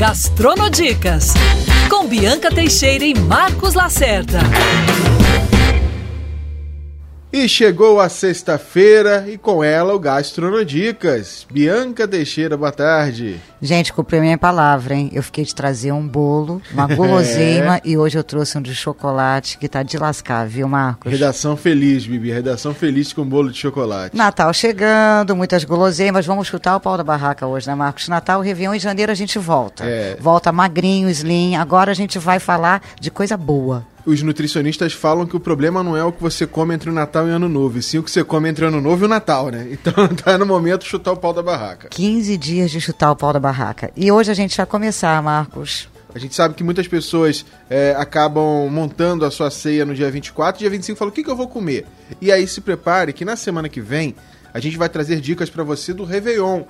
Gastronodicas, com Bianca Teixeira e Marcos Lacerda. E chegou a sexta-feira e com ela o Gastronodicas. Bianca Teixeira, boa tarde. Gente, cumpri a minha palavra, hein? Eu fiquei de trazer um bolo, uma guloseima é. e hoje eu trouxe um de chocolate que tá de lascar, viu, Marcos? Redação feliz, Bibi. Redação feliz com bolo de chocolate. Natal chegando, muitas guloseimas. Vamos chutar o pau da barraca hoje, né, Marcos? Natal, Réveillon em janeiro a gente volta. É. Volta magrinho, slim. Agora a gente vai falar de coisa boa os nutricionistas falam que o problema não é o que você come entre o Natal e o Ano Novo, e sim o que você come entre o Ano Novo e o Natal, né? Então tá no momento chutar o pau da barraca. 15 dias de chutar o pau da barraca. E hoje a gente vai começar, Marcos. A gente sabe que muitas pessoas é, acabam montando a sua ceia no dia 24, dia 25 falam, o que, que eu vou comer? E aí se prepare que na semana que vem a gente vai trazer dicas para você do Réveillon.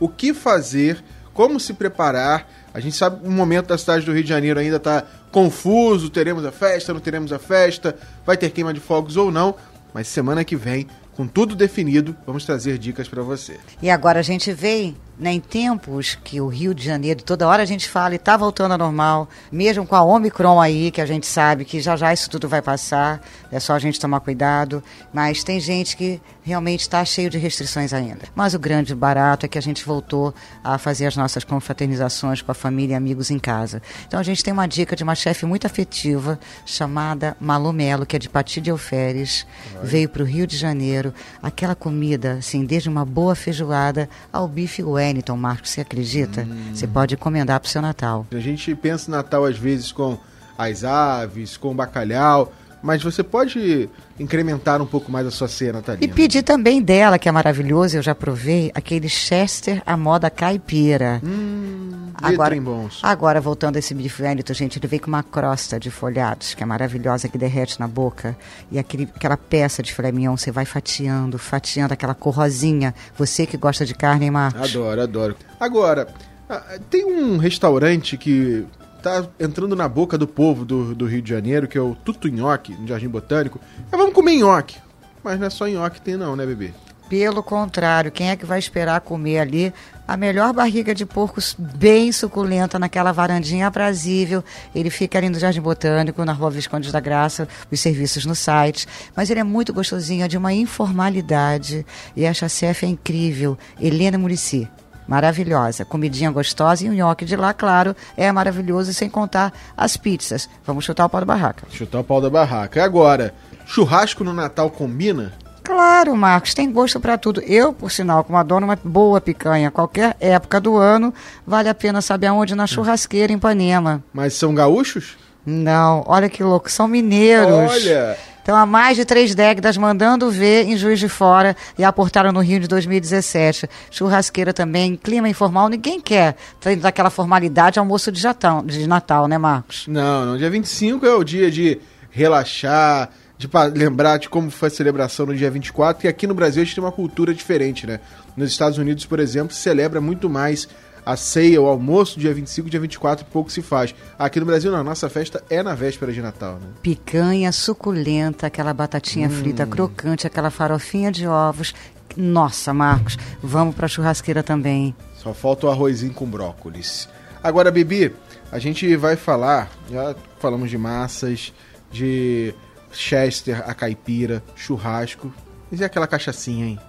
O que fazer, como se preparar. A gente sabe o momento da cidade do Rio de Janeiro ainda está confuso, teremos a festa, não teremos a festa, vai ter queima de fogos ou não, mas semana que vem, com tudo definido, vamos trazer dicas para você. E agora a gente vem né, em tempos que o Rio de Janeiro, toda hora a gente fala e está voltando ao normal, mesmo com a Omicron aí, que a gente sabe que já já isso tudo vai passar, é só a gente tomar cuidado, mas tem gente que realmente está cheio de restrições ainda. Mas o grande barato é que a gente voltou a fazer as nossas confraternizações com a família e amigos em casa. Então a gente tem uma dica de uma chefe muito afetiva chamada Malu Melo, que é de Pati de Alferes, veio para o Rio de Janeiro, aquela comida, assim, desde uma boa feijoada ao bife Wellington, Marcos, você acredita? Hum. Você pode encomendar para o seu Natal. A gente pensa Natal às vezes com as aves, com bacalhau, mas você pode incrementar um pouco mais a sua ceia natalina. E pedir também dela, que é maravilhoso, eu já provei, aquele Chester à moda caipira. Hum, agora, bons. agora, voltando a esse bife Wellington, gente, ele vem com uma crosta de folhados, que é maravilhosa, que derrete na boca. E aquele, aquela peça de filé mignon, você vai fatiando, fatiando aquela cor rosinha. Você que gosta de carne, hein, Marcos? Adoro, adoro. Agora, ah, tem um restaurante que tá entrando na boca do povo do, do Rio de Janeiro, que é o Tutu Nhoque, no Jardim Botânico. É, vamos comer nhoque. Mas não é só nhoque que tem não, né, bebê? Pelo contrário, quem é que vai esperar comer ali a melhor barriga de porco bem suculenta naquela varandinha aprazível? Ele fica ali no Jardim Botânico, na Rua Visconde da Graça, os serviços no site. Mas ele é muito gostosinho, é de uma informalidade. E essa chefe é incrível, Helena Murici maravilhosa. Comidinha gostosa e o nhoque de lá, claro, é maravilhoso, sem contar as pizzas. Vamos chutar o pau da barraca. Chutar o pau da barraca. Agora, churrasco no Natal combina? Claro, Marcos, tem gosto para tudo. Eu, por sinal, como adoro uma boa picanha, qualquer época do ano, vale a pena saber aonde na churrasqueira em Ipanema. Mas são gaúchos? Não, olha que louco, são mineiros. Olha! Então, há mais de três décadas mandando ver em Juiz de Fora e aportaram no Rio de 2017. Churrasqueira também, clima informal, ninguém quer dentro daquela formalidade almoço de, jatão, de Natal, né, Marcos? Não, não. Dia 25 é o dia de relaxar, de lembrar de como foi a celebração no dia 24, e aqui no Brasil a gente tem uma cultura diferente, né? Nos Estados Unidos, por exemplo, se celebra muito mais a ceia, o almoço, dia 25, dia 24, pouco se faz. Aqui no Brasil, não, a nossa festa é na véspera de Natal, né? Picanha suculenta, aquela batatinha hum. frita crocante, aquela farofinha de ovos. Nossa, Marcos, vamos pra churrasqueira também. Só falta o arrozinho com brócolis. Agora, Bibi, a gente vai falar, já falamos de massas, de chester, a caipira, churrasco. E aquela cachaçinha, hein?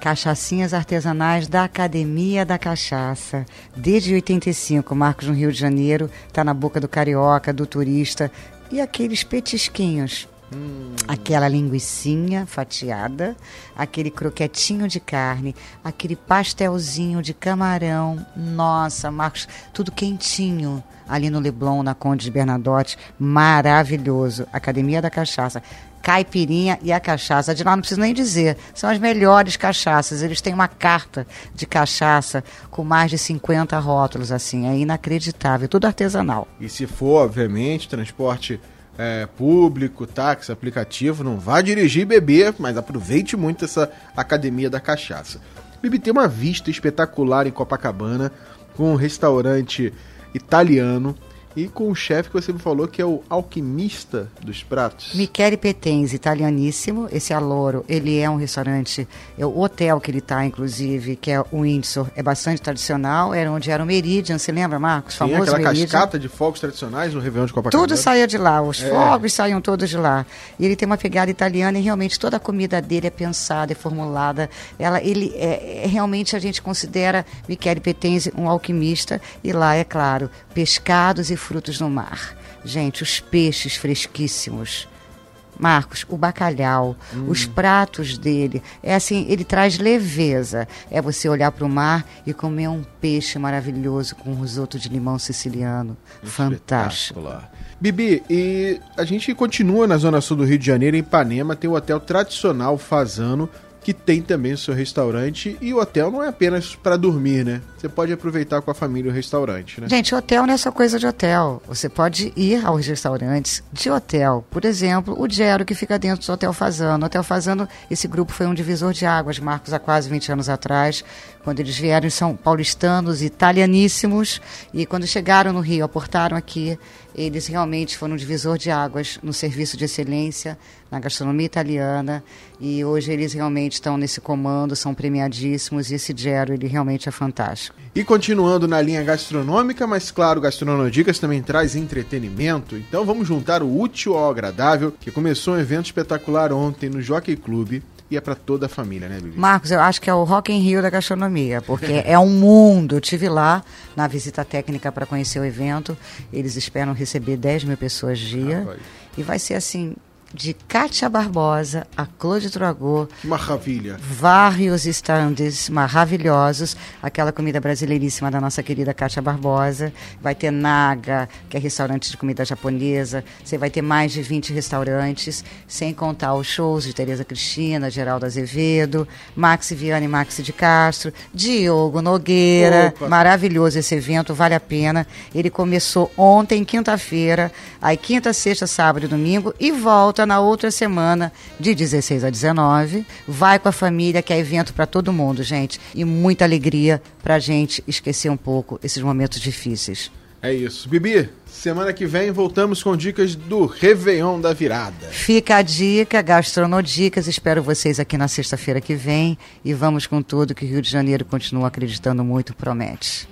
Cachaçinhas artesanais da Academia da Cachaça. Desde 85, Marcos no Rio de Janeiro, está na boca do carioca, do turista. E aqueles petisquinhos. Hum. Aquela linguiçinha fatiada, aquele croquetinho de carne, aquele pastelzinho de camarão. Nossa, Marcos, tudo quentinho ali no Leblon, na Conde de Bernadotte. Maravilhoso. Academia da Cachaça caipirinha e a cachaça. De lá não preciso nem dizer, são as melhores cachaças. Eles têm uma carta de cachaça com mais de 50 rótulos, assim, é inacreditável, tudo artesanal. E se for, obviamente, transporte é, público, táxi, aplicativo, não vá dirigir e beber, mas aproveite muito essa academia da cachaça. Bibi tem uma vista espetacular em Copacabana, com um restaurante italiano e com o chefe que você me falou que é o alquimista dos pratos. Michele Petenzi, italianíssimo. Esse Aloro, ele é um restaurante, é o hotel que ele está, inclusive, que é o Windsor, é bastante tradicional. Era onde era o Meridian, você lembra, Marcos? Sim, Famoso aquela Meridian. cascata de fogos tradicionais no Réveillon de Copacabana. Tudo saía de lá, os É. fogos saíam todos de lá. E ele tem uma pegada italiana e realmente toda a comida dele é pensada, é formulada. Ela, ele é, é- realmente a gente considera Michele Petenzi um alquimista e lá é claro pescados e frutos no mar. Gente, os peixes fresquíssimos. Marcos, o bacalhau, os pratos dele, é assim, ele traz leveza. É você olhar para o mar e comer um peixe maravilhoso com um risoto de limão siciliano. Fantástico. Bibi, e a gente continua na zona sul do Rio de Janeiro, em Ipanema, tem o hotel tradicional Fazano, que tem também o seu restaurante, e o hotel não é apenas para dormir, né? Você pode aproveitar com a família o restaurante, né? Gente, hotel não é só coisa de hotel. Você pode ir aos restaurantes de hotel. Por exemplo, o Gero, que fica dentro do Hotel Fazano. O Hotel Fazano, esse grupo foi um divisor de águas, Marcos, há quase 20 anos atrás, quando eles vieram, são paulistanos, italianíssimos, e quando chegaram no Rio, aportaram aqui, eles realmente foram um divisor de águas no serviço de excelência, na gastronomia italiana, e hoje eles realmente estão nesse comando, são premiadíssimos, e esse Gero, ele realmente é fantástico. E continuando na linha gastronômica, mas claro, Gastronodicas também traz entretenimento, então vamos juntar o útil ao agradável, que começou um evento espetacular ontem no Jockey Club, e é para toda a família, né, Bibi? Marcos, eu acho que é o Rock in Rio da gastronomia, porque é um mundo. Eu tive lá na visita técnica para conhecer o evento. Eles esperam receber 10 mil pessoas dia. Rapaz. E vai ser assim, de Kátia Barbosa a Claude Tragô, Que maravilha! vários stands maravilhosos, aquela comida brasileiríssima da nossa querida Kátia Barbosa, vai ter Naga, que é restaurante de comida japonesa, você vai ter mais de 20 restaurantes, sem contar os shows de Tereza Cristina, Geraldo Azevedo, Maxi Viane e Maxi de Castro, Diogo Nogueira, Opa. maravilhoso esse evento, vale a pena. Ele começou ontem, quinta-feira, aí quinta, sexta, sábado e domingo, e volta na outra semana, de 16 a 19. Vai com a família, que é evento para todo mundo, gente. E muita alegria pra gente esquecer um pouco esses momentos difíceis. É isso. Bibi, semana que vem voltamos com dicas do Réveillon da Virada. Fica a dica, Gastronodicas. Espero vocês aqui na sexta-feira que vem. E vamos com tudo que o Rio de Janeiro continua acreditando muito, promete.